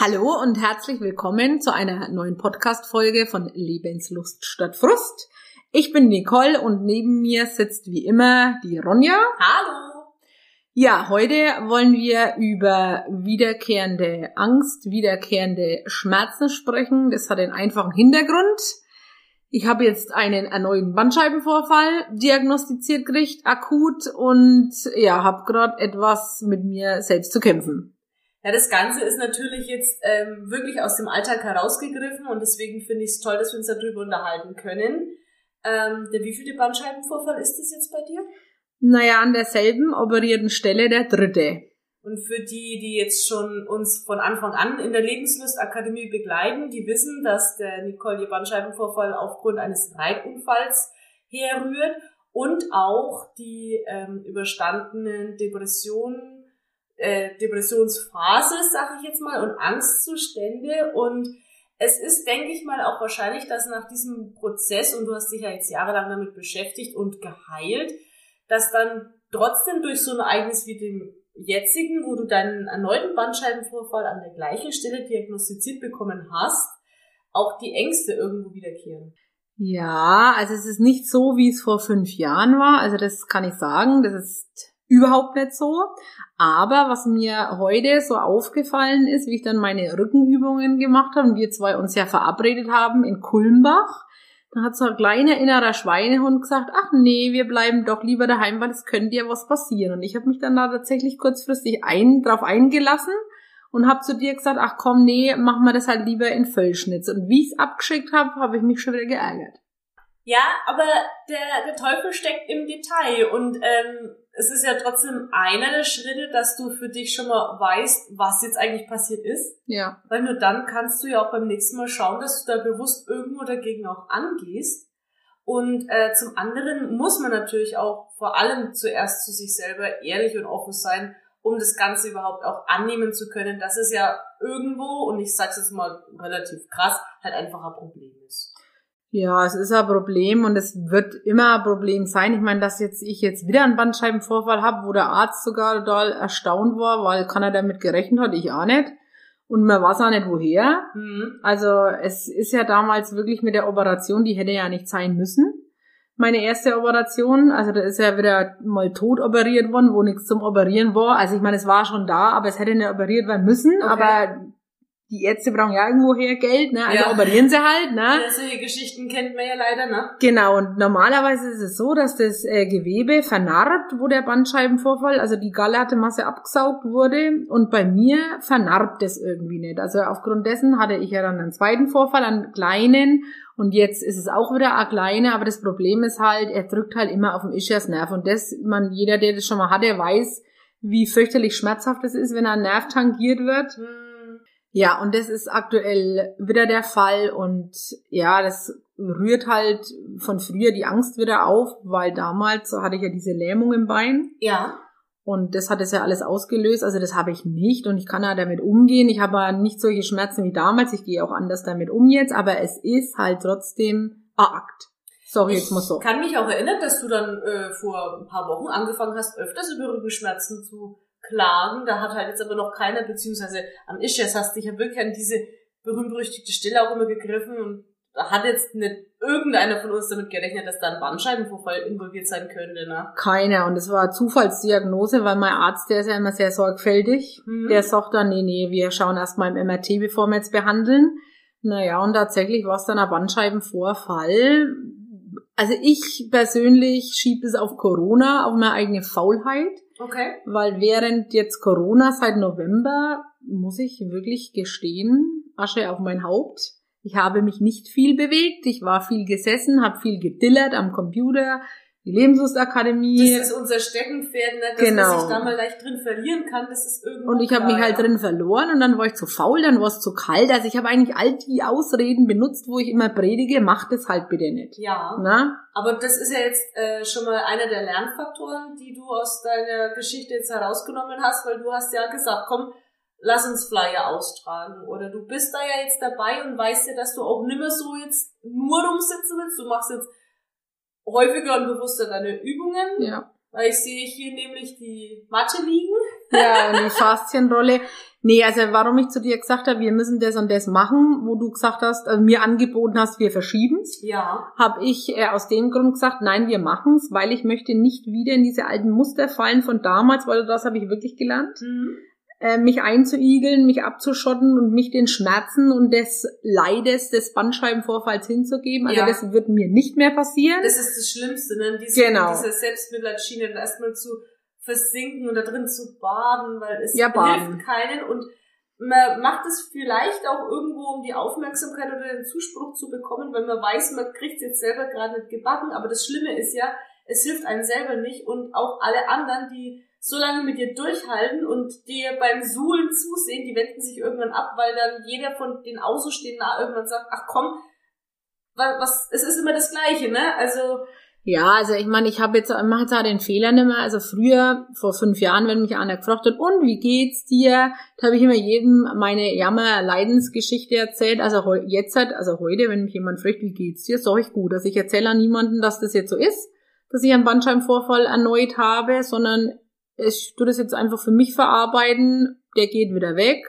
Hallo und herzlich willkommen zu einer neuen Podcast-Folge von Lebenslust statt Frust. Ich bin Nicole und neben mir sitzt wie immer die Ronja. Hallo! Ja, heute wollen wir über wiederkehrende Angst, wiederkehrende Schmerzen sprechen. Das hat einen einfachen Hintergrund. Ich habe jetzt einen erneuten Bandscheibenvorfall diagnostiziert gekriegt, akut, und ja, habe gerade etwas mit mir selbst zu kämpfen. Ja, das Ganze ist natürlich jetzt ähm, wirklich aus dem Alltag herausgegriffen und deswegen finde ich es toll, dass wir uns darüber unterhalten können. Ähm, der wievielte Bandscheibenvorfall ist das jetzt bei dir? Naja, an derselben operierten Stelle der dritte. Und für die, die jetzt schon uns von Anfang an in der Lebenslust-Akademie begleiten, die wissen, dass der Nicole ihr Bandscheibenvorfall aufgrund eines Reitunfalls herrührt und auch die ähm, überstandenen Depressionen äh, Depressionsphase, sag ich jetzt mal, und Angstzustände. Und es ist, denke ich mal, auch wahrscheinlich, dass nach diesem Prozess, und du hast dich ja jetzt jahrelang damit beschäftigt und geheilt, dass dann trotzdem durch so ein Ereignis wie dem jetzigen, wo du deinen erneuten Bandscheibenvorfall an der gleichen Stelle diagnostiziert bekommen hast, auch die Ängste irgendwo wiederkehren. Ja, also es ist nicht so, wie es vor fünf Jahren war. Also das kann ich sagen. Das ist überhaupt nicht so. Aber was mir heute so aufgefallen ist, wie ich dann meine Rückenübungen gemacht habe und wir zwei uns ja verabredet haben in Kulmbach, dann hat so ein kleiner innerer Schweinehund gesagt, ach nee, wir bleiben doch lieber daheim, weil es könnte ja was passieren. Und ich habe mich dann da tatsächlich kurzfristig ein, drauf eingelassen und habe zu dir gesagt, ach komm, nee, machen wir das halt lieber in Völlschnitz. Und wie ich es abgeschickt habe, habe ich mich schon wieder geärgert. Ja, aber der, der Teufel steckt im Detail und ähm, es ist ja trotzdem einer der Schritte, dass du für dich schon mal weißt, was jetzt eigentlich passiert ist. Ja. Weil nur dann kannst du ja auch beim nächsten Mal schauen, dass du da bewusst irgendwo dagegen auch angehst. Und äh, zum anderen muss man natürlich auch vor allem zuerst zu sich selber ehrlich und offen sein, um das Ganze überhaupt auch annehmen zu können, dass es ja irgendwo, und ich sag's jetzt mal relativ krass, halt einfach ein Problem ist. Ja, es ist ein Problem und es wird immer ein Problem sein. Ich meine, dass jetzt ich jetzt wieder einen Bandscheibenvorfall habe, wo der Arzt sogar total erstaunt war, weil keiner damit gerechnet hat, ich auch nicht. Und man weiß auch nicht woher. Mhm. Also es ist ja damals wirklich mit der Operation, die hätte ja nicht sein müssen. Meine erste Operation, also da ist ja wieder mal tot operiert worden, wo nichts zum Operieren war. Also ich meine, es war schon da, aber es hätte nicht operiert werden müssen. Okay. Aber die Ärzte brauchen ja irgendwo her Geld, ne? Also ja. operieren sie halt, ne? Ja, solche Geschichten kennt man ja leider, ne? Genau, und normalerweise ist es so, dass das äh, Gewebe vernarbt, wo der Bandscheibenvorfall, also die Masse abgesaugt wurde. Und bei mir vernarbt es irgendwie nicht. Also aufgrund dessen hatte ich ja dann einen zweiten Vorfall, einen kleinen. Und jetzt ist es auch wieder ein kleiner, aber das Problem ist halt, er drückt halt immer auf den Ischiasnerv. Und das, man, jeder, der das schon mal hatte, weiß, wie fürchterlich schmerzhaft es ist, wenn ein Nerv tangiert wird. Hm ja, und das ist aktuell wieder der Fall und ja, das rührt halt von früher die Angst wieder auf, weil damals hatte ich ja diese Lähmung im Bein. Ja. Und das hat es ja alles ausgelöst. Also das habe ich nicht und ich kann ja damit umgehen. Ich habe nicht solche Schmerzen wie damals. Ich gehe auch anders damit um jetzt, aber es ist halt trotzdem ein Akt. Sorry, jetzt muss so. Ich kann mich auch erinnern, dass du dann äh, vor ein paar Wochen angefangen hast, öfters über Rückenschmerzen zu klagen. Da hat halt jetzt aber noch keiner, beziehungsweise am Ischias hast du dich ja wirklich an diese berühmt-berüchtigte Stelle auch immer gegriffen und da hat jetzt nicht irgendeiner von uns damit gerechnet, dass da ein Bandscheibenvorfall involviert sein könnte, ne? Keiner. Und es war Zufallsdiagnose, weil mein Arzt, der ist ja immer sehr sorgfältig. Mhm. Der sagt dann, nee, nee, wir schauen erstmal im MRT, bevor wir jetzt behandeln. Naja, und tatsächlich war es dann ein Bandscheibenvorfall. Also ich persönlich schiebe es auf Corona, auf meine eigene Faulheit. Okay. Weil während jetzt Corona seit November, muss ich wirklich gestehen, Asche auf mein Haupt. Ich habe mich nicht viel bewegt. Ich war viel gesessen, habe viel gedillert am Computer, die Lebenslustakademie. Das ist unser Steckenpferd, ne? dass genau. man sich da mal leicht drin verlieren kann. Das ist irgendwo Und ich habe mich halt drin verloren und dann war ich zu faul, dann war es zu kalt. Also ich habe eigentlich all die Ausreden benutzt, wo ich immer predige, macht es halt bitte nicht. Ja. Na? Aber das ist ja jetzt äh, schon mal einer der Lernfaktoren, die du aus deiner Geschichte jetzt herausgenommen hast, weil du hast ja gesagt, komm, lass uns Flyer austragen. Oder du bist da ja jetzt dabei und weißt ja, dass du auch nimmer so jetzt nur rumsitzen willst. Du machst jetzt häufiger und bewusster deine Übungen. Ja. Weil ich sehe hier nämlich die Matte liegen. Ja, die Faszienrolle. Nee, also warum ich zu dir gesagt habe, wir müssen das und das machen, wo du gesagt hast, also mir angeboten hast, wir verschieben's, Ja. habe ich äh, aus dem Grund gesagt, nein, wir machen's, weil ich möchte nicht wieder in diese alten Muster fallen von damals, weil das habe ich wirklich gelernt, Mhm. Äh, mich einzuigeln, mich abzuschotten und mich den Schmerzen und des Leides des Bandscheibenvorfalls hinzugeben. Also Ja. das wird mir nicht mehr passieren. Das ist das Schlimmste, ne? Diese, Genau. diese Selbstmitleidschiene dann erstmal zu versinken und da drin zu baden, weil es Ja, baden. hilft keinen und man macht es vielleicht auch irgendwo, um die Aufmerksamkeit oder den Zuspruch zu bekommen, weil man weiß, man kriegt es jetzt selber gerade nicht gebacken, aber das Schlimme ist ja, es hilft einem selber nicht und auch alle anderen, die so lange mit dir durchhalten und dir beim Suhlen zusehen, die wenden sich irgendwann ab, weil dann jeder von den Außenstehenden irgendwann sagt, ach komm, wa- was, es ist immer das Gleiche, ne? Also, Ja, also ich meine, ich habe jetzt, ich mache jetzt auch den Fehler nicht mehr. Also früher, vor fünf Jahren, wenn mich einer gefragt hat, und wie geht's dir? Da habe ich immer jedem meine Jammer-Leidensgeschichte erzählt. Also jetzt halt, also heute, wenn mich jemand fragt, wie geht's dir, sage ich gut. Also ich erzähle an niemanden, dass das jetzt so ist, dass ich einen Bandscheibenvorfall erneut habe, sondern ich tue das jetzt einfach für mich verarbeiten. Der geht wieder weg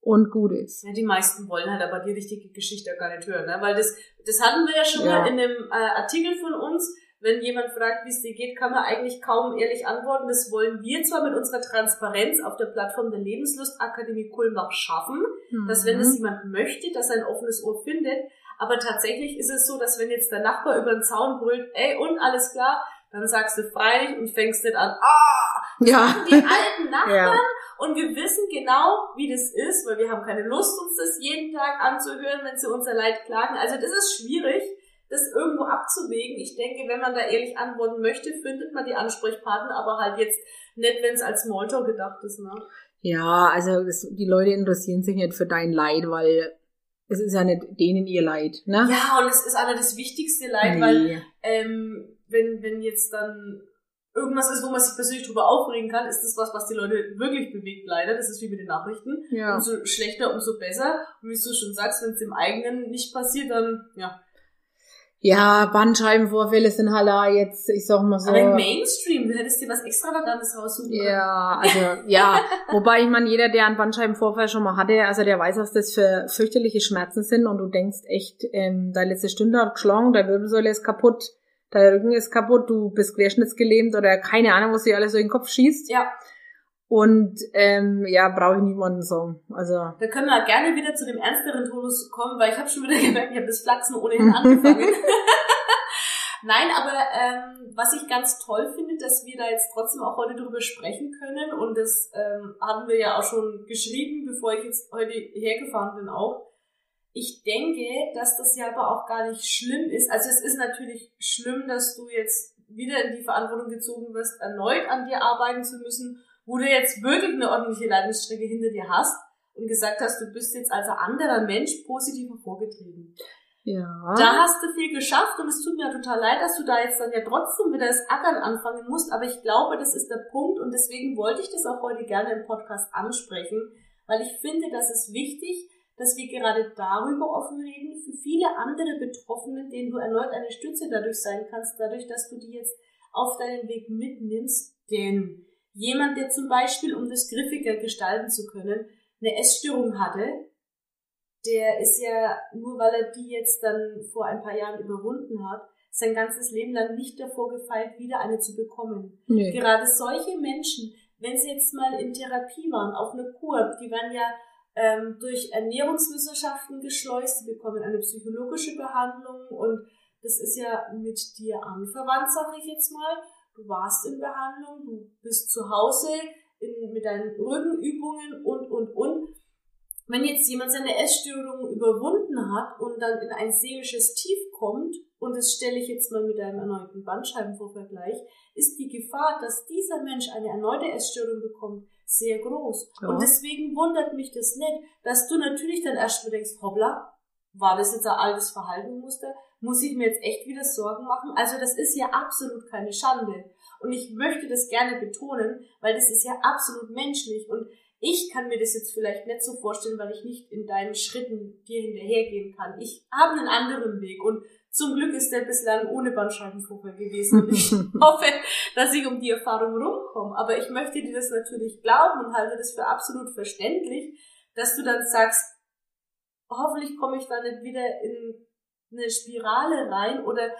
und gut ist. Ja, die meisten wollen halt aber die richtige Geschichte gar nicht hören, ne? Weil das, das hatten wir ja schon Ja. mal in einem äh, Artikel von uns. Wenn jemand fragt, wie es dir geht, kann man eigentlich kaum ehrlich antworten. Das wollen wir zwar mit unserer Transparenz auf der Plattform der Lebenslustakademie Kulmbach schaffen, dass wenn es Mhm. jemand möchte, dass er ein offenes Ohr findet. Aber tatsächlich ist es so, dass wenn jetzt der Nachbar über den Zaun brüllt, ey, und alles klar, dann sagst du freilich und fängst nicht an, ah, ja. die alten Nachbarn. ja. Und wir wissen genau, wie das ist, weil wir haben keine Lust, uns das jeden Tag anzuhören, wenn sie unser Leid klagen. Also das ist schwierig, das irgendwo abzuwägen. Ich denke, wenn man da ehrlich antworten möchte, findet man die Ansprechpartner, aber halt jetzt nicht, wenn es als Smalltalk gedacht ist. Ne? Ja, also es, die Leute interessieren sich nicht für dein Leid, weil es ist ja nicht denen ihr Leid, ne? Ja, und es ist einer das wichtigste Leid, weil ähm, wenn, wenn jetzt dann irgendwas ist, wo man sich persönlich drüber aufregen kann, ist das was, was die Leute wirklich bewegt, leider. Das ist wie mit den Nachrichten. ja. Umso schlechter, umso besser. Und wie du schon sagst, wenn es dem eigenen nicht passiert, dann, ja. Ja, Bandscheibenvorfälle sind halt jetzt, ich sag mal so. Aber im Mainstream, du hättest dir was Extravagantes raussuchen können. Ja, also ja, wobei ich meine, jeder, der einen Bandscheibenvorfall schon mal hatte, also der weiß, was das für fürchterliche Schmerzen sind und du denkst echt, ähm, deine letzte Stunde hat geschlagen, deine Wirbelsäule ist kaputt, dein Rücken ist kaputt, du bist querschnittsgelähmt oder keine Ahnung, was dir alles so in den Kopf schießt. Ja, Und ähm, ja, brauche ich niemanden sagen. Also da können wir gerne wieder zu dem ernsteren Tonus kommen, weil ich habe schon wieder gemerkt, ich habe das Flachsen ohnehin angefangen. Nein, aber ähm, was ich ganz toll finde, dass wir da jetzt trotzdem auch heute drüber sprechen können und das ähm, haben wir ja auch schon geschrieben, bevor ich jetzt heute hergefahren bin auch. Ich denke, dass das ja aber auch gar nicht schlimm ist. Also es ist natürlich schlimm, dass du jetzt wieder in die Verantwortung gezogen wirst, erneut an dir arbeiten zu müssen, wo du jetzt wirklich eine ordentliche Leidensstrecke hinter dir hast und gesagt hast, du bist jetzt als anderer Mensch positiv hervorgetreten. ja. Da hast du viel geschafft und es tut mir total leid, dass du da jetzt dann ja trotzdem wieder das Ackern anfangen musst, aber ich glaube, das ist der Punkt und deswegen wollte ich das auch heute gerne im Podcast ansprechen, weil ich finde, das ist wichtig, dass wir gerade darüber offen reden, für viele andere Betroffene, denen du erneut eine Stütze dadurch sein kannst, dadurch, dass du die jetzt auf deinen Weg mitnimmst, denn jemand, der zum Beispiel, um das griffiger gestalten zu können, eine Essstörung hatte, der ist ja, nur weil er die jetzt dann vor ein paar Jahren überwunden hat, sein ganzes Leben lang nicht davor gefeilt, wieder eine zu bekommen. Nee. Gerade solche Menschen, wenn sie jetzt mal in Therapie waren, auf eine Kur, die werden ja ähm, durch Ernährungswissenschaften geschleust, sie bekommen eine psychologische Behandlung und das ist ja mit dir anverwandt, sage ich jetzt mal. Du warst in Behandlung, du bist zu Hause in, mit deinen Rückenübungen und, und, und. Wenn jetzt jemand seine Essstörung überwunden hat und dann in ein seelisches Tief kommt, und das stelle ich jetzt mal mit einem erneuten Bandscheibenvorvergleich, ist die Gefahr, dass dieser Mensch eine erneute Essstörung bekommt, sehr groß. Ja. Und deswegen wundert mich das nicht, dass du natürlich dann erstmal denkst, hoppla, war das jetzt ein altes Verhaltensmuster? Muss ich mir jetzt echt wieder Sorgen machen? Also das ist ja absolut keine Schande. Und ich möchte das gerne betonen, weil das ist ja absolut menschlich. Und ich kann mir das jetzt vielleicht nicht so vorstellen, weil ich nicht in deinen Schritten dir hinterhergehen kann. Ich habe einen anderen Weg und Zum Glück ist der bislang ohne Bandscheibenvorfall gewesen. Ich hoffe, dass ich um die Erfahrung rumkomme. Aber ich möchte dir das natürlich glauben und halte das für absolut verständlich, dass du dann sagst, hoffentlich komme ich da nicht wieder in eine Spirale rein oder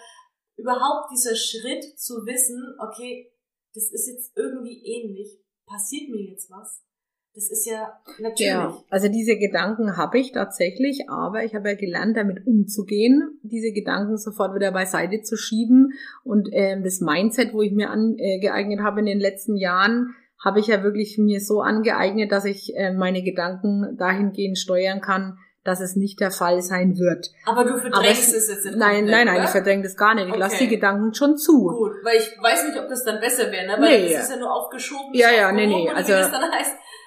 überhaupt dieser Schritt zu wissen, okay, das ist jetzt irgendwie ähnlich. Passiert mir jetzt was? Das ist ja natürlich. Ja, also diese Gedanken habe ich tatsächlich, aber ich habe ja gelernt, damit umzugehen, diese Gedanken sofort wieder beiseite zu schieben. Und ähm, das Mindset, wo ich mir angeeignet habe in den letzten Jahren, habe ich ja wirklich mir so angeeignet, dass ich äh, meine Gedanken dahingehend steuern kann, dass es nicht der Fall sein wird. Aber du verdrängst es, es jetzt nicht. Nein, nein, nein, oder? ich verdränge das gar nicht. Ich okay. lasse die Gedanken schon zu. Gut, weil ich weiß nicht, ob das dann besser wäre, ne? Weil nee. das ist ja nur aufgeschoben. Ja, ja, nee, nee. Also,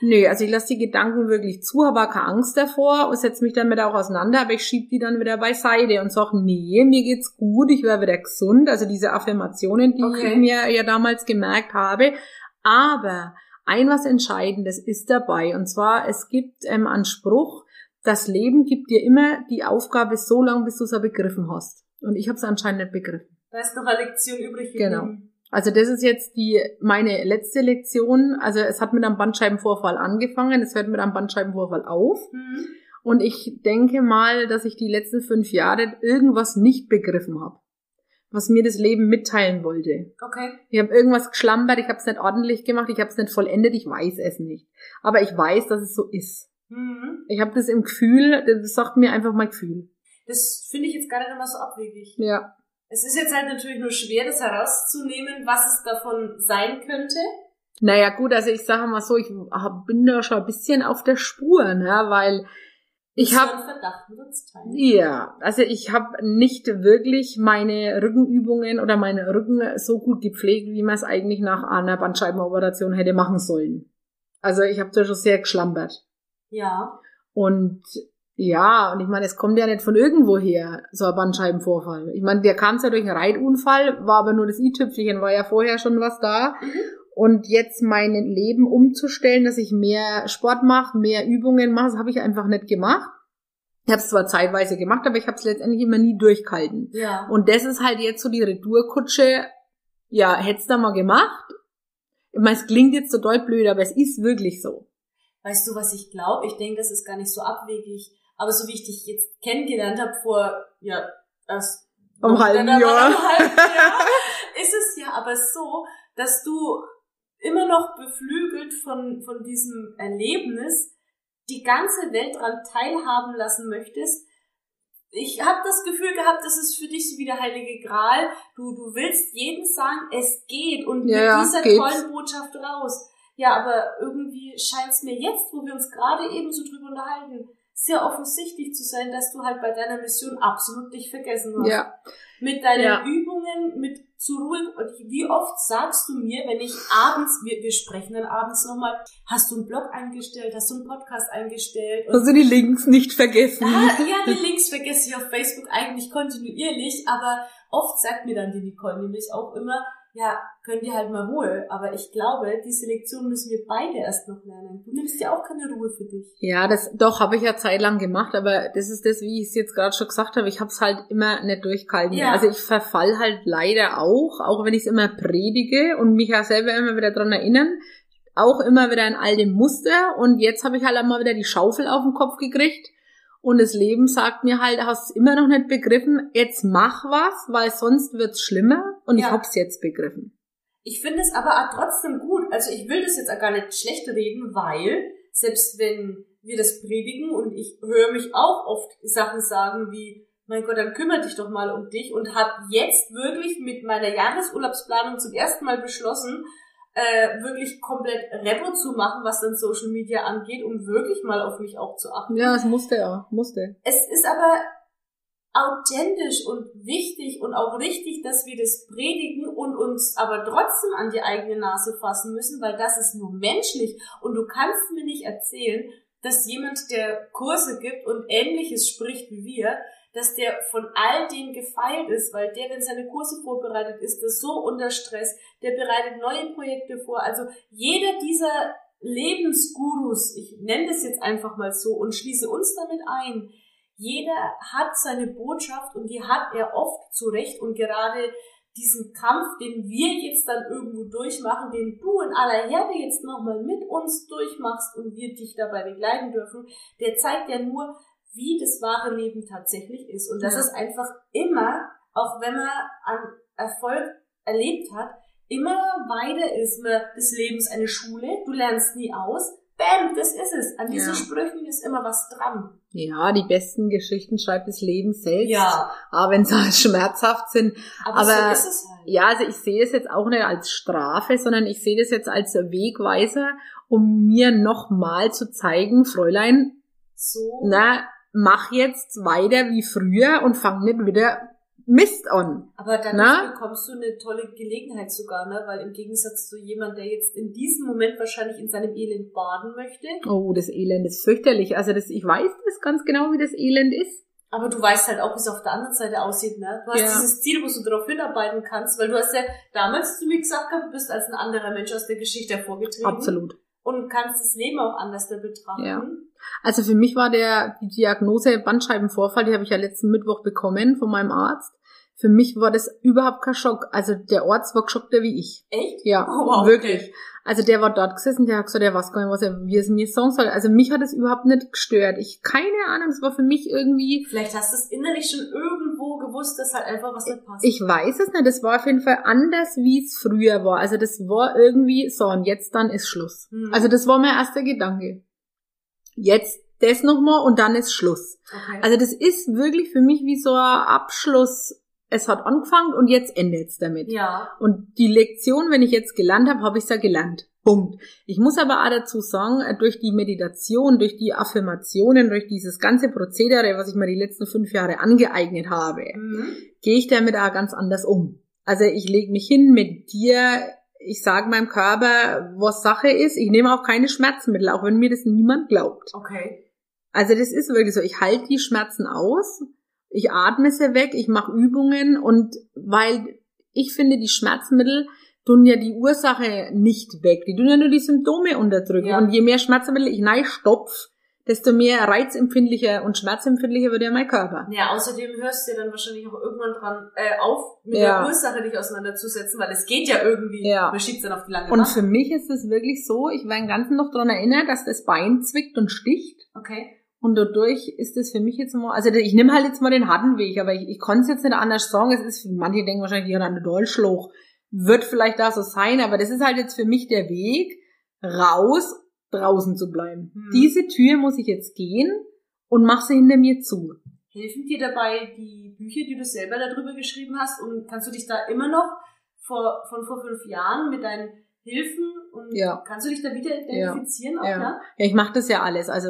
Nee, also ich lasse die Gedanken wirklich zu, habe keine Angst davor und setze mich damit auch auseinander, aber ich schiebe die dann wieder beiseite und sage, nee, mir geht's gut, ich werde wieder gesund. Also diese Affirmationen, die okay. ich mir ja damals gemerkt habe. Aber ein was Entscheidendes ist dabei. Und zwar, es gibt ähm, einen Spruch, das Leben gibt dir immer die Aufgabe so lange, bis du es begriffen hast. Und ich habe es anscheinend nicht begriffen. Da ist noch eine Lektion übrig geblieben. Genau. Also das ist jetzt die meine letzte Lektion. Also es hat mit einem Bandscheibenvorfall angefangen, es hört mit einem Bandscheibenvorfall auf. Mhm. Und ich denke mal, dass ich die letzten fünf Jahre irgendwas nicht begriffen habe, was mir das Leben mitteilen wollte. Okay. Ich habe irgendwas geschlampert, ich habe es nicht ordentlich gemacht, ich habe es nicht vollendet, ich weiß es nicht. Aber ich weiß, dass es so ist. Mhm. Ich habe das im Gefühl, das sagt mir einfach mein Gefühl. Das finde ich jetzt gar nicht immer so abwegig. Ja. Es ist jetzt halt natürlich nur schwer, das herauszunehmen, was es davon sein könnte. Naja, gut, also ich sage mal so, ich bin da schon ein bisschen auf der Spur, ne, weil ich habe Ja, also ich habe nicht wirklich meine Rückenübungen oder meine Rücken so gut gepflegt, wie man es eigentlich nach einer Bandscheibenoperation hätte machen sollen. Also ich habe da schon sehr geschlampert. Ja. Und ja, und ich meine, es kommt ja nicht von irgendwo her, so ein Bandscheibenvorfall. Ich meine, der kam ja durch einen Reitunfall, war aber nur das i-Tüpfelchen, war ja vorher schon was da. Mhm. Und jetzt mein Leben umzustellen, dass ich mehr Sport mache, mehr Übungen mache, das habe ich einfach nicht gemacht. Ich habe es zwar zeitweise gemacht, aber ich habe es letztendlich immer nie durchgehalten. Ja. Und das ist halt jetzt so die Retourkutsche. Ja, hättest du mal gemacht. Ich meine, es klingt jetzt so doll blöd, aber es ist wirklich so. Weißt du, was ich glaube? Ich denke, das ist gar nicht so abwegig aber so wie ich dich jetzt kennengelernt habe vor, ja, erst um halben Jahr. Halben Jahr, ist es ja aber so, dass du immer noch beflügelt von, von diesem Erlebnis die ganze Welt daran teilhaben lassen möchtest. Ich habe das Gefühl gehabt, das ist für dich so wie der heilige Gral. Du, du willst jedem sagen, es geht und ja, mit dieser geht's. tollen Botschaft raus. Ja, aber irgendwie scheint es mir jetzt, wo wir uns gerade eben so drüber unterhalten, sehr offensichtlich zu sein, dass du halt bei deiner Mission absolut dich vergessen hast. Ja. Mit deinen ja. Übungen, mit zur Ruhe. Wie oft sagst du mir, wenn ich abends, wir, wir sprechen dann abends nochmal, hast du einen Blog eingestellt, hast du einen Podcast eingestellt? Und also die Links nicht vergessen. Ah, ja, die Links vergesse ich auf Facebook eigentlich kontinuierlich, aber oft sagt mir dann die Nicole nämlich auch immer, ja, könnt ihr halt mal Ruhe. Aber ich glaube, diese Lektion müssen wir beide erst noch lernen. Du nimmst ja auch keine Ruhe für dich. Ja, das doch habe ich ja zeitlang gemacht, aber das ist das, wie ich es jetzt gerade schon gesagt habe. Ich habe es halt immer nicht durchgehalten. Ja. Also ich verfall halt leider auch, auch wenn ich es immer predige und mich ja selber immer wieder dran erinnern, auch immer wieder in all dem Muster. Und jetzt habe ich halt einmal wieder die Schaufel auf den Kopf gekriegt und das Leben sagt mir halt, hast immer noch nicht begriffen, jetzt mach was, weil sonst wird's schlimmer. Und ja. ich hab's jetzt begriffen. Ich finde es aber auch trotzdem gut. Also ich will das jetzt auch gar nicht schlecht reden, weil selbst wenn wir das predigen und ich höre mich auch oft Sachen sagen wie, mein Gott, dann kümmere dich doch mal um dich und habe jetzt wirklich mit meiner Jahresurlaubsplanung zum ersten Mal beschlossen, äh, wirklich komplett Repo zu machen, was dann Social Media angeht, um wirklich mal auf mich auch zu achten. Ja, es musste ja, musste. Es ist aber authentisch und wichtig und auch richtig, dass wir das predigen und uns aber trotzdem an die eigene Nase fassen müssen, weil das ist nur menschlich und du kannst mir nicht erzählen, dass jemand, der Kurse gibt und ähnliches spricht wie wir, dass der von all dem gefeilt ist, weil der, wenn seine Kurse vorbereitet ist, das so unter Stress, der bereitet neue Projekte vor. Also jeder dieser Lebensgurus, ich nenne das jetzt einfach mal so und schließe uns damit ein, jeder hat seine Botschaft und die hat er oft zurecht und gerade diesen Kampf, den wir jetzt dann irgendwo durchmachen, den du in aller Herde jetzt nochmal mit uns durchmachst und wir dich dabei begleiten dürfen, der zeigt ja nur, wie das wahre Leben tatsächlich ist. Und das ja. ist einfach immer, auch wenn man an Erfolg erlebt hat, immer weiter ist man des Lebens eine Schule, du lernst nie aus, Bam, das ist es. An diesen ja. Sprüchen ist immer was dran. Ja, die besten Geschichten schreibt das Leben selbst. Ja. Aber wenn sie halt schmerzhaft sind. Aber, aber so ist es halt. Ja, also ich sehe es jetzt auch nicht als Strafe, sondern ich sehe das jetzt als Wegweiser, um mir nochmal zu zeigen, Fräulein, so. na, mach jetzt weiter wie früher und fang nicht wieder Mist an. Aber dann Na? bekommst du eine tolle Gelegenheit sogar, ne? Weil im Gegensatz zu jemand, der jetzt in diesem Moment wahrscheinlich in seinem Elend baden möchte. Oh, das Elend ist fürchterlich. Also das, ich weiß das ganz genau, wie das Elend ist. Aber du weißt halt auch, wie es auf der anderen Seite aussieht, ne? Du hast ja. dieses Ziel, wo du darauf hinarbeiten kannst, weil du hast ja damals zu mir gesagt, du bist als ein anderer Mensch aus der Geschichte hervorgetreten. Absolut. Und kannst das Leben auch anders betrachten. Ja. Also für mich war der die Diagnose Bandscheibenvorfall, die habe ich ja letzten Mittwoch bekommen von meinem Arzt. Für mich war das überhaupt kein Schock. Also der Arzt war geschockter wie ich. Echt? Ja, oh, wow, wirklich. Okay. Also der war dort gesessen, der hat gesagt, der weiß gar nicht, was er, wie es mir sagen soll. Also mich hat es überhaupt nicht gestört. Ich, keine Ahnung, es war für mich irgendwie... Vielleicht hast du es innerlich schon irgendwo gewusst, dass halt einfach was nicht passt. Ich weiß es nicht, das war auf jeden Fall anders, wie es früher war. Also das war irgendwie so, und jetzt dann ist Schluss. Hm. Also das war mein erster Gedanke. Jetzt das nochmal und dann ist Schluss. Okay. Also das ist wirklich für mich wie so ein Abschluss es hat angefangen und jetzt endet es damit. Ja. Und die Lektion, wenn ich jetzt gelernt habe, habe ich es ja gelernt. Punkt. Ich muss aber auch dazu sagen, durch die Meditation, durch die Affirmationen, durch dieses ganze Prozedere, was ich mir die letzten fünf Jahre angeeignet habe, mhm. gehe ich damit auch ganz anders um. Also ich lege mich hin, meditiere, ich sage meinem Körper, was Sache ist. Ich nehme auch keine Schmerzmittel, auch wenn mir das niemand glaubt. Okay. Also das ist wirklich so. Ich halte die Schmerzen aus ich atme sie weg, ich mache Übungen und weil ich finde, die Schmerzmittel tun ja die Ursache nicht weg. Die tun ja nur die Symptome unterdrücken. Ja. Und je mehr Schmerzmittel ich stopf, desto mehr reizempfindlicher und schmerzempfindlicher wird ja mein Körper. Ja, außerdem hörst du ja dann wahrscheinlich auch irgendwann dran äh, auf, mit ja. der Ursache dich auseinanderzusetzen, weil es geht ja irgendwie, ja. man schiebt dann auf die lange Und Nacht. für mich ist es wirklich so, ich war den ganzen noch dran erinnert, dass das Bein zwickt und sticht. Okay. Und dadurch ist es für mich jetzt mal, also ich nehme halt jetzt mal den harten Weg, aber ich, ich konnte es jetzt nicht anders sagen. Es ist, manche denken wahrscheinlich, ja, eine Dolchschloch wird vielleicht da so sein, aber das ist halt jetzt für mich der Weg, raus, draußen zu bleiben. Hm. Diese Tür muss ich jetzt gehen und mach sie hinter mir zu. Helfen dir dabei die Bücher, die du selber darüber geschrieben hast und kannst du dich da immer noch vor, von vor fünf Jahren mit deinen Hilfen und ja. kannst du dich da wieder identifizieren ja. auch, ja? Ja, ja ich mache das ja alles. Also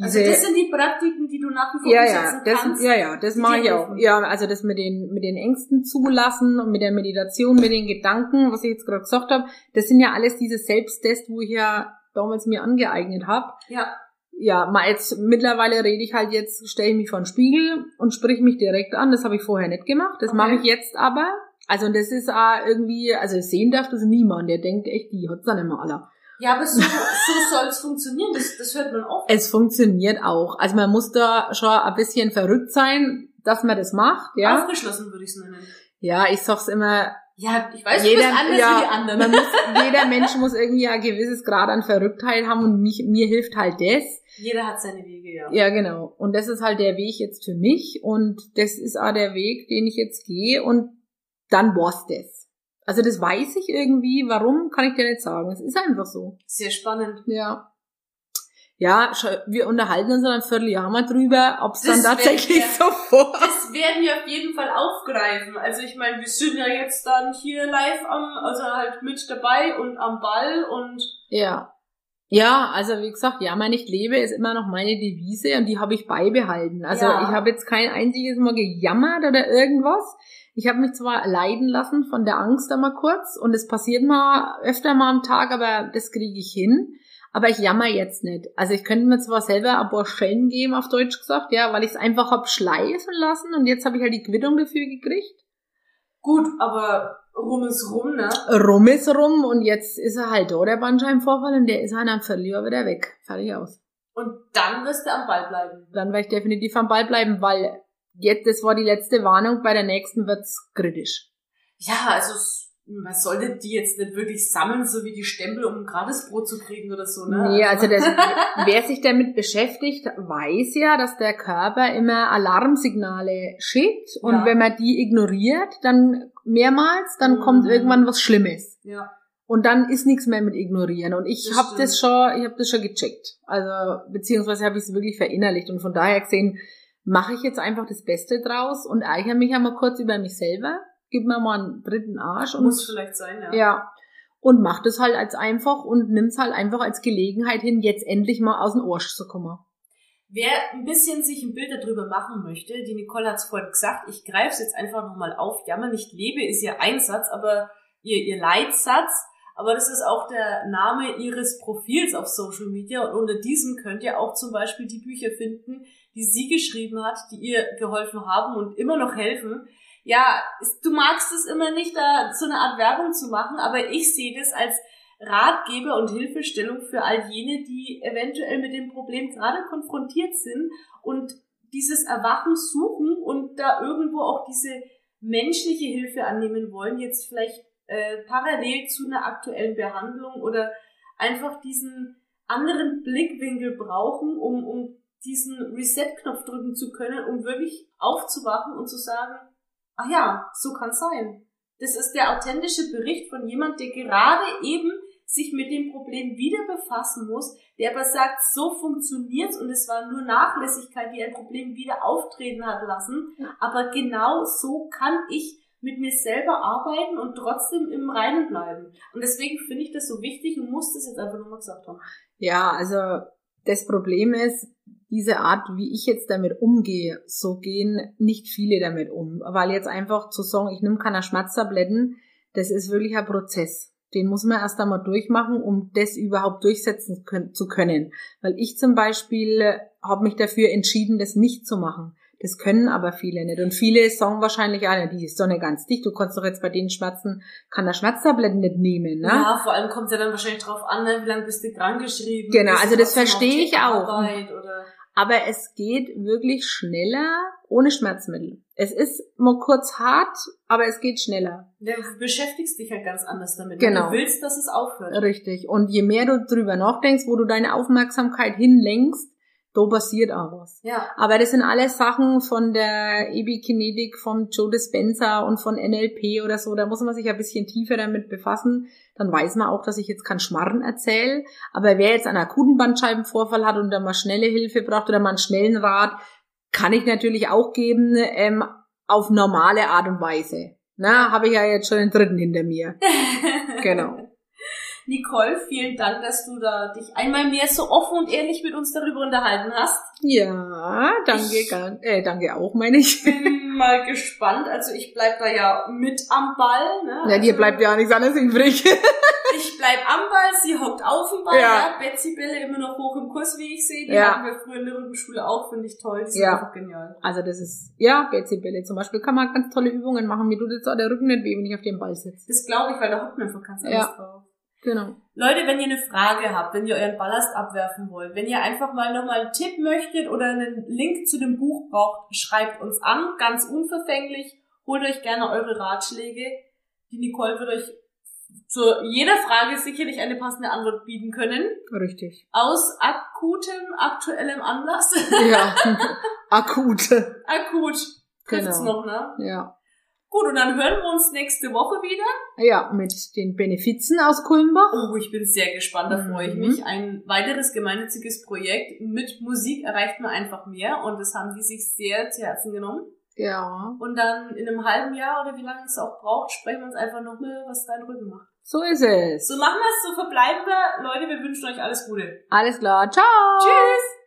also Diese, also das sind die Praktiken, die du nach wie vor ja, ja, das, kannst. Ja, ja, das mache ich auch. Ja, also das mit den mit den Ängsten zulassen und mit der Meditation, mit den Gedanken, was ich jetzt gerade gesagt habe, das sind ja alles diese Selbsttest, wo ich ja damals mir angeeignet habe. Ja. Ja, mal jetzt mittlerweile rede ich halt jetzt, stelle ich mich vor den Spiegel und sprich mich direkt an. Das habe ich vorher nicht gemacht. Das okay. mache ich jetzt aber. Also und das ist auch irgendwie, also sehen darf das niemand. Der denkt echt, die hat's dann immer alle. Ja, aber so, so soll es funktionieren, das, das hört man oft. Es funktioniert auch. Also man muss da schon ein bisschen verrückt sein, dass man das macht, ja. Aufgeschlossen würde ich es nennen. Ja, ich sag's immer. Ja, ich weiß, jeder, du bist anders ja, wie die anderen. Muss, jeder Mensch muss irgendwie ein gewisses Grad an Verrücktheit haben und mich, mir hilft halt das. Jeder hat seine Wege, ja. Ja, genau. Und das ist halt der Weg jetzt für mich und das ist auch der Weg, den ich jetzt gehe und dann war's das. Also das weiß ich irgendwie. Warum, kann ich dir nicht sagen. Es ist einfach so. Sehr spannend. Ja. Ja, wir unterhalten uns dann ein Vierteljahr mal drüber, ob es dann tatsächlich wir, so vor. Das werden wir auf jeden Fall aufgreifen. Also ich meine, wir sind ja jetzt dann hier live am, also halt mit dabei und am Ball und. Ja. Ja, also wie gesagt, ja, mein Ich lebe ist immer noch meine Devise und die habe ich beibehalten. Also ja. ich habe jetzt kein einziges Mal gejammert oder irgendwas. Ich habe mich zwar leiden lassen von der Angst einmal kurz und es passiert mal öfter mal am Tag, aber das kriege ich hin. Aber ich jammer jetzt nicht. Also ich könnte mir zwar selber ein paar Schellen geben, auf Deutsch gesagt, ja, weil ich es einfach hab schleifen lassen und jetzt habe ich halt die Quittung dafür gekriegt. Gut, aber rum ist rum, ne? Rum ist rum und jetzt ist er halt da, der Bandscheibenvorfall, und der ist halt am Vierteljahr wieder weg. Fertig aus. Und dann wirst du am Ball bleiben. Dann werde ich definitiv am Ball bleiben, weil jetzt, das war die letzte Warnung, bei der nächsten wird's kritisch. Ja, also man sollte die jetzt nicht wirklich sammeln, so wie die Stempel, um ein Gratisbrot zu kriegen oder so, ne? Nee, also das, wer sich damit beschäftigt, weiß ja, dass der Körper immer Alarmsignale schickt und Ja. wenn man die ignoriert, dann mehrmals, dann Mhm. kommt irgendwann was Schlimmes. Ja. Und dann ist nichts mehr mit ignorieren. Und ich habe das schon, ich habe das schon gecheckt. Also beziehungsweise habe ich es wirklich verinnerlicht und von daher gesehen, mache ich jetzt einfach das Beste draus und ärgere mich einmal kurz über mich selber, gib mir mal einen dritten Arsch und Muss vielleicht sein, ja. ja. Und mach das halt als einfach und nimm's halt einfach als Gelegenheit hin, jetzt endlich mal aus dem Arsch zu kommen. Wer ein bisschen sich ein Bild darüber machen möchte, die Nicole hat es vorhin gesagt, ich greife es jetzt einfach nochmal auf. Jammer nicht lebe ist ihr Einsatz, aber ihr, ihr Leitsatz, aber das ist auch der Name ihres Profils auf Social Media und unter diesem könnt ihr auch zum Beispiel die Bücher finden, die sie geschrieben hat, die ihr geholfen haben und immer noch helfen. Ja, du magst es immer nicht, da so eine Art Werbung zu machen, aber ich sehe das als Ratgeber und Hilfestellung für all jene, die eventuell mit dem Problem gerade konfrontiert sind und dieses Erwachen suchen und da irgendwo auch diese menschliche Hilfe annehmen wollen, jetzt vielleicht äh, parallel zu einer aktuellen Behandlung oder einfach diesen anderen Blickwinkel brauchen, um, um diesen Reset-Knopf drücken zu können, um wirklich aufzuwachen und zu sagen, ach ja, so kann sein. Das ist der authentische Bericht von jemand, der gerade eben sich mit dem Problem wieder befassen muss, der aber sagt, so funktioniert's und es war nur Nachlässigkeit, die ein Problem wieder auftreten hat lassen. Aber genau so kann ich mit mir selber arbeiten und trotzdem im Reinen bleiben. Und deswegen finde ich das so wichtig und muss das jetzt einfach nochmal gesagt haben. Ja, also das Problem ist, diese Art, wie ich jetzt damit umgehe, so gehen nicht viele damit um. Weil jetzt einfach zu sagen, ich nehme keine Schmerztabletten, das ist wirklich ein Prozess. Den muss man erst einmal durchmachen, um das überhaupt durchsetzen zu können. Weil ich zum Beispiel habe mich dafür entschieden, das nicht zu machen. Das können aber viele nicht. Und viele sagen wahrscheinlich, ah, die ist doch nicht ganz dicht. Du kannst doch jetzt bei den Schmerzen keine Schmerztabletten nicht nehmen, ne? Ja, vor allem kommt es ja dann wahrscheinlich drauf an, ne, wie lange bist du krankgeschrieben. Genau, bist also das verstehe ich auch. Aber es geht wirklich schneller ohne Schmerzmittel. Es ist mal kurz hart, aber es geht schneller. Du beschäftigst dich halt ganz anders damit. Genau. Du willst, dass es aufhört. Richtig. Und je mehr du drüber nachdenkst, wo du deine Aufmerksamkeit hinlenkst, da passiert auch was. Ja. Aber das sind alles Sachen von der Epikinetik, vom Joe Dispenza und von NLP oder so. Da muss man sich ein bisschen tiefer damit befassen. Dann weiß man auch, dass ich jetzt keinen Schmarren erzähle. Aber wer jetzt einen akuten Bandscheibenvorfall hat und da mal schnelle Hilfe braucht oder mal einen schnellen Rat, kann ich natürlich auch geben, ähm, auf normale Art und Weise. Na, habe ich ja jetzt schon den dritten hinter mir. Genau. Nicole, vielen Dank, dass du da dich einmal mehr so offen und ehrlich mit uns darüber unterhalten hast. Ja, danke, gar- äh, danke auch, meine ich. Bin mal gespannt. Also ich bleib da ja mit am Ball. Ne? Ja, dir Also bleibt ja nichts anderes übrig. Ich bleib am Ball, sie hockt auf dem Ball. Ja. Ja. Betsy Bälle immer noch hoch im Kurs, wie ich sehe. Die Ja. hatten wir früher in der Rückenschule auch, finde ich toll. Sind Ja. einfach genial. Also das ist, ja, Betsy-Bälle zum Beispiel kann man ganz tolle Übungen machen. Mir tut jetzt auch der Rücken nicht weh, wenn ich auf dem Ball sitze. Das glaube ich, weil da hockt man einfach ganz Ja. anders drauf. Genau. Leute, wenn ihr eine Frage habt, wenn ihr euren Ballast abwerfen wollt, wenn ihr einfach mal nochmal einen Tipp möchtet oder einen Link zu dem Buch braucht, schreibt uns an, ganz unverfänglich. Holt euch gerne eure Ratschläge. Die Nicole wird euch zu jeder Frage sicherlich eine passende Antwort bieten können. Richtig. Aus akutem, aktuellem Anlass. Ja, akute. Akut. Trifft's Genau. noch, ne? Ja. Gut, und dann hören wir uns nächste Woche wieder. Ja, mit den Benefizen aus Kulmbach. Oh, ich bin sehr gespannt, da freue ich Mhm. mich. Ein weiteres gemeinnütziges Projekt. Mit Musik erreicht man einfach mehr und das haben die sich sehr zu Herzen genommen. Ja, Und dann in einem halben Jahr oder wie lange es auch braucht, sprechen wir uns einfach nochmal, was dein Rücken macht. so ist es. So machen wir es, so verbleiben wir. Leute, wir wünschen euch alles Gute. Alles klar. Ciao. Tschüss!